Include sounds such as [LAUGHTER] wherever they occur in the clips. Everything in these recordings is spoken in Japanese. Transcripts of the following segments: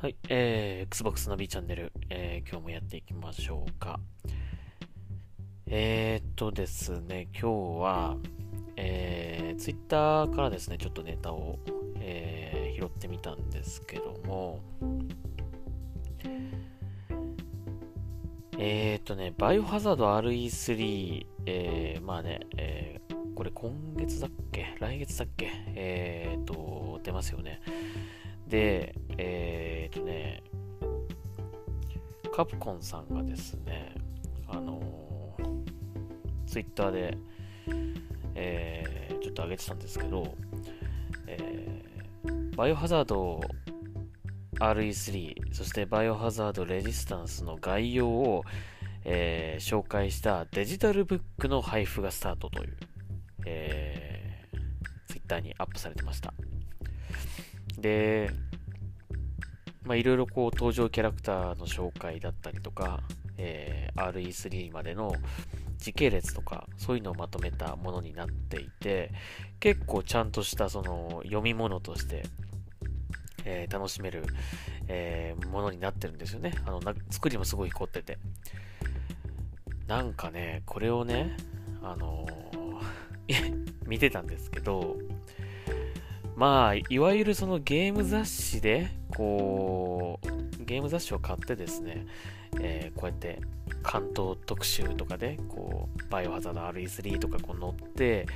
はい、えー、Xbox ナビチャンネル、えー、今日もやっていきましょうか。えー、っとですね、今日は、えー、Twitter からですね、ちょっとネタを、えー、拾ってみたんですけども、えー、っとね、バイオハザード RE3、えー、まあね、えー、これ今月だっけ？来月だっけ？えー、っと、出ますよね。で、えー、っとね、カプコンさんがですね、あのー、ツイッターで、えー、ちょっと上げてたんですけど、えー、バイオハザード RE3、そしてバイオハザードレジスタンスの概要を、えー、紹介したデジタルブックの配布がスタートという、えー、ツイッターにアップされてました。で、まあ、いろいろこう登場キャラクターの紹介だったりとか、えー、RE3 までの時系列とか、そういうのをまとめたものになっていて、結構ちゃんとしたその読み物として、えー、楽しめる、えー、ものになってるんですよね。あの作りもすごい凝ってて。なんかね、これをね、あの [LAUGHS] 見てたんですけど、まあ、いわゆるそのゲーム雑誌で、こう、ゲーム雑誌を買ってですね、えー、こうやって関東特集とかで、こう、バイオハザード RE3 とかこう載って、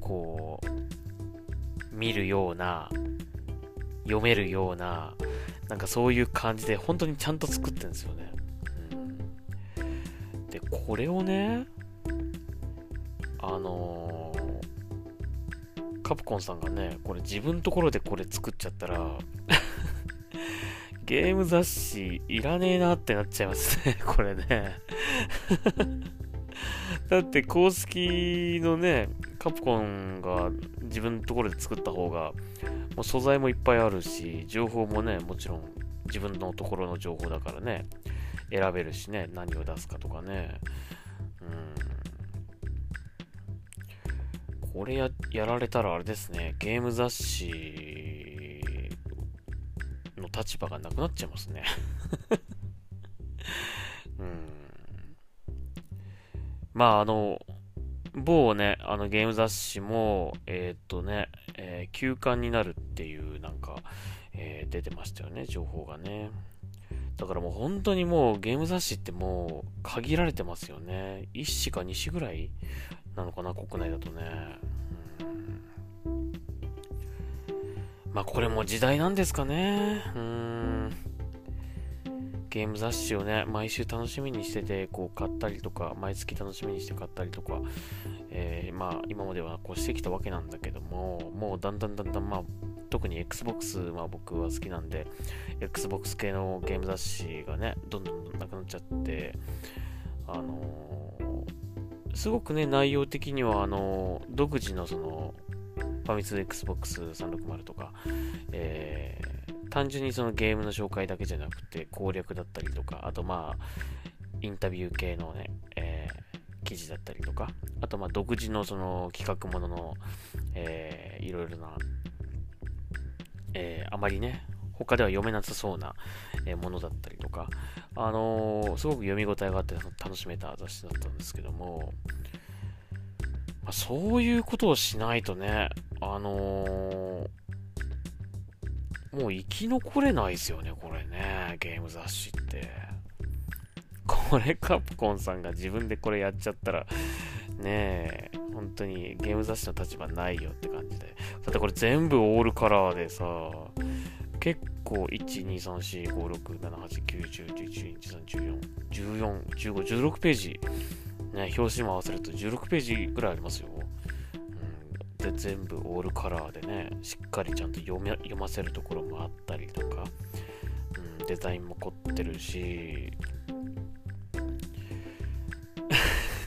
こう、見るような、読めるような、なんかそういう感じで、本当にちゃんと作ってるんですよね。うん、で、これをね、あのーカプコンさんがね、これ自分のところでこれ作っちゃったら [LAUGHS] ゲーム雑誌いらねえなってなっちゃいますね、[LAUGHS] これね [LAUGHS] だって公式のね、カプコンが自分のところで作った方が、もう素材もいっぱいあるし、情報もね、もちろん自分のところの情報だからね、選べるしね、何を出すかとかね。うんこれややられたらあれですね、ゲーム雑誌の立場がなくなっちゃいますね [LAUGHS] うん。まあ、あの、某ね、あのゲーム雑誌も、えー、っとね、えー、休刊になるっていうなんか、えー、出てましたよね、情報がね。だからもう本当にもうゲーム雑誌ってもう限られてますよね。1紙か2紙ぐらいなのかな、国内だとね。うん、まあ、これも時代なんですかね。うん。ゲーム雑誌をね、毎週楽しみにしてて、こう買ったりとか、毎月楽しみにして買ったりとか、えー、まあ、今まではこうしてきたわけなんだけども、もうだんだんだんだん、まあ、特に Xbox、まあ僕は好きなんで、Xbox 系のゲーム雑誌がね、どんどんなくなっちゃって、あのすごくね、内容的には、あの、独自のその、ファミ通 Xbox360 とか、えー、単純にそのゲームの紹介だけじゃなくて、攻略だったりとか、あとまあ、インタビュー系のね、えー、記事だったりとか、あとまあ、独自のその企画ものの、えー、いろいろな、えー、あまりね、他では読めなさそうな、ものだったりとか、あのー、すごく読み応えがあって楽しめた雑誌だったんですけども、まあ、そういうことをしないとね、あのー、もう生き残れないですよね、これね、ゲーム雑誌って。これカプコンさんが自分でこれやっちゃったら、ねえ、本当にゲーム雑誌の立場ないよって感じで。だってこれ全部オールカラーでさ、結構、1、2、3、4、5、6、7、8、9、10、11、12、13、14、14、15、16ページ。ね、表紙も合わせると16ページぐらいありますよ。うん、で、全部オールカラーでね、しっかりちゃんと読め読ませるところもあったりとか、うん、デザインも凝ってるし、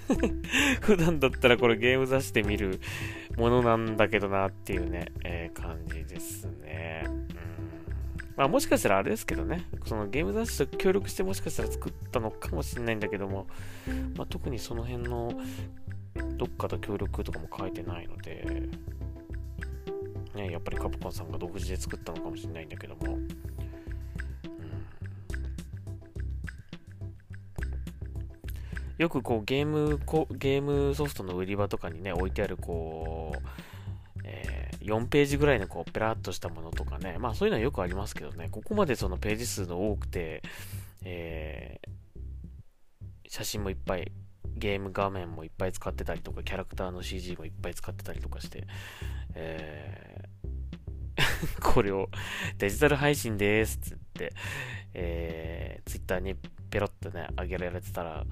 [LAUGHS] 普段だったらこれゲーム雑誌で見るものなんだけどなっていうね、えー、感じですね。まあもしかしたらあれですけどね、そのゲーム雑誌と協力してもしかしたら作ったのかもしれないんだけども、まあ、特にその辺のどっかと協力とかも書いてないので、ね、やっぱりカプコンさんが独自で作ったのかもしれないんだけども、よくこうゲームこゲームソフトの売り場とかにね置いてあるこ4ページぐらいのこう、ペラッとしたものとかね、まあそういうのはよくありますけどね、ここまでそのページ数の多くて、えー、写真もいっぱい、ゲーム画面もいっぱい使ってたりとか、キャラクターの CG もいっぱい使ってたりとかして、えー、[LAUGHS] これをデジタル配信ですって言って、えー、Twitter にペロッとね、上げられてたら、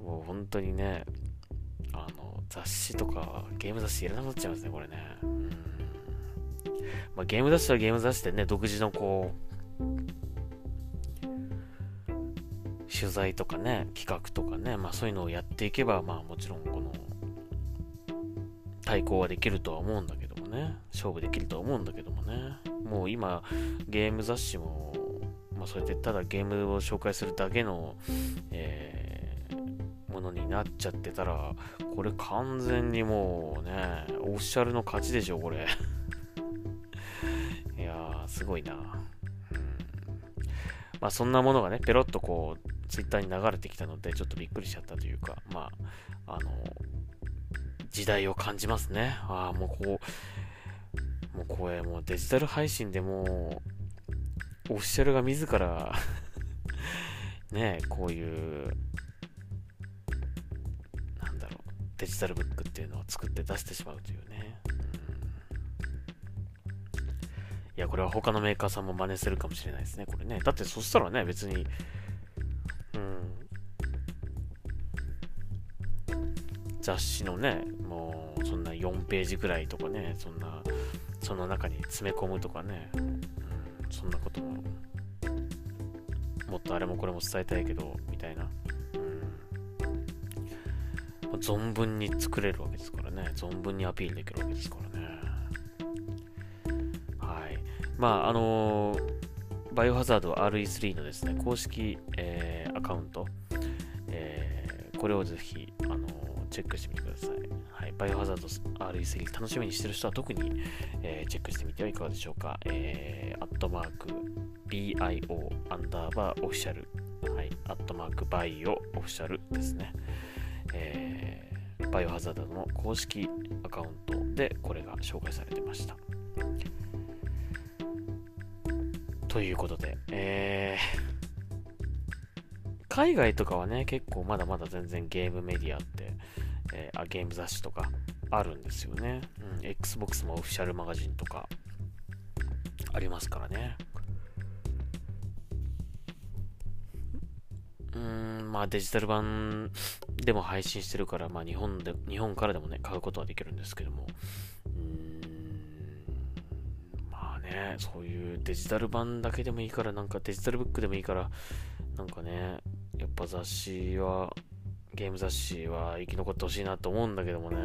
もう本当にね、あの、雑誌とか、ゲーム雑誌いらなくなっちゃうんですね、これね。うん。まあ、ゲーム雑誌はゲーム雑誌でね、独自のこう、取材とかね、企画とかね、まあそういうのをやっていけば、まあもちろんこの、対抗はできるとは思うんだけどもね、勝負できるとは思うんだけどもね、もう今、ゲーム雑誌も、まあそれでただゲームを紹介するだけの、えーものになっちゃってたら、これ完全にもうね、オフィシャルの勝ちでしょ、これ。[LAUGHS] すごいな。うん。まあ、そんなものがね、ペロッとこう、ツイッターに流れてきたので、ちょっとびっくりしちゃったというか、まあ、あの、時代を感じますね。ああ、もうこう、もうこれ、もうデジタル配信でもう、オフィシャルが自ら [LAUGHS] ね、こういう、なんだろうデジタルブックっていうのを作って出してしまうというね。いや、これは他のメーカーさんも真似するかもしれないですね、これね。だってそしたらね、別に、うん、雑誌のね、もうそんな4ページぐらいとかね、そんな、その中に詰め込むとかね、うん、そんなことも、もっとあれもこれも伝えたいけど、みたいな。存分に作れるわけですからね。存分にアピールできるわけですからね。まあ、あのー、バイオハザード RE3 のですね、公式、えー、アカウント、えー、これをぜひ、あのー、チェックしてみてください。はい。バイオハザード RE3 楽しみにしてる人は特に、え、チェックしてみてはいかがでしょうか。え、アットマーク、BIO アンダーバーオフィシャル。はい。アットマーク、バイオオフィシャルですね。え、バイオハザードの公式アカウントでこれが紹介されてました。ということで、えー、海外とかはね、結構まだまだ全然ゲームメディアって、えー、あゲーム雑誌とかあるんですよね。うん、Xbox もオフィシャルマガジンとかありますからね。うーん、まあデジタル版でも配信してるから、まあ日本で、日本からでもね、買うことはできるんですけども、ね、そういうデジタル版だけでもいいから、なんかデジタルブックでもいいから、なんかね、やっぱ雑誌は、ゲーム雑誌は生き残ってほしいなと思うんだけどもね、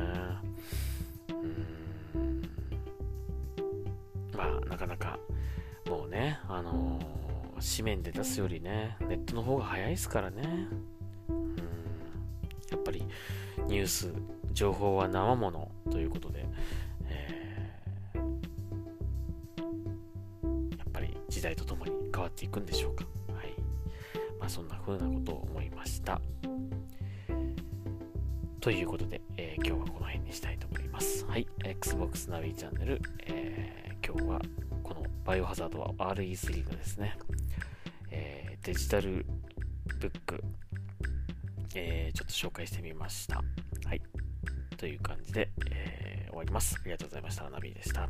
うん、まあなかなか、もうね、あのー紙面で出すよりね、ネットの方が早いですからね。うん。やっぱりニュース、情報は生ものということで、っていくんでしょうか。はい。まあそんな風なことを思いました。ということで、えー、今日はこの辺にしたいと思います。はい。Xbox ナビチャンネル、えー、今日はこのバイオハザードは RE3 のですね、えー、デジタルブック、え、ちょっと紹介してみました。はい。という感じで、え、終わります。ありがとうございました。ナビでした。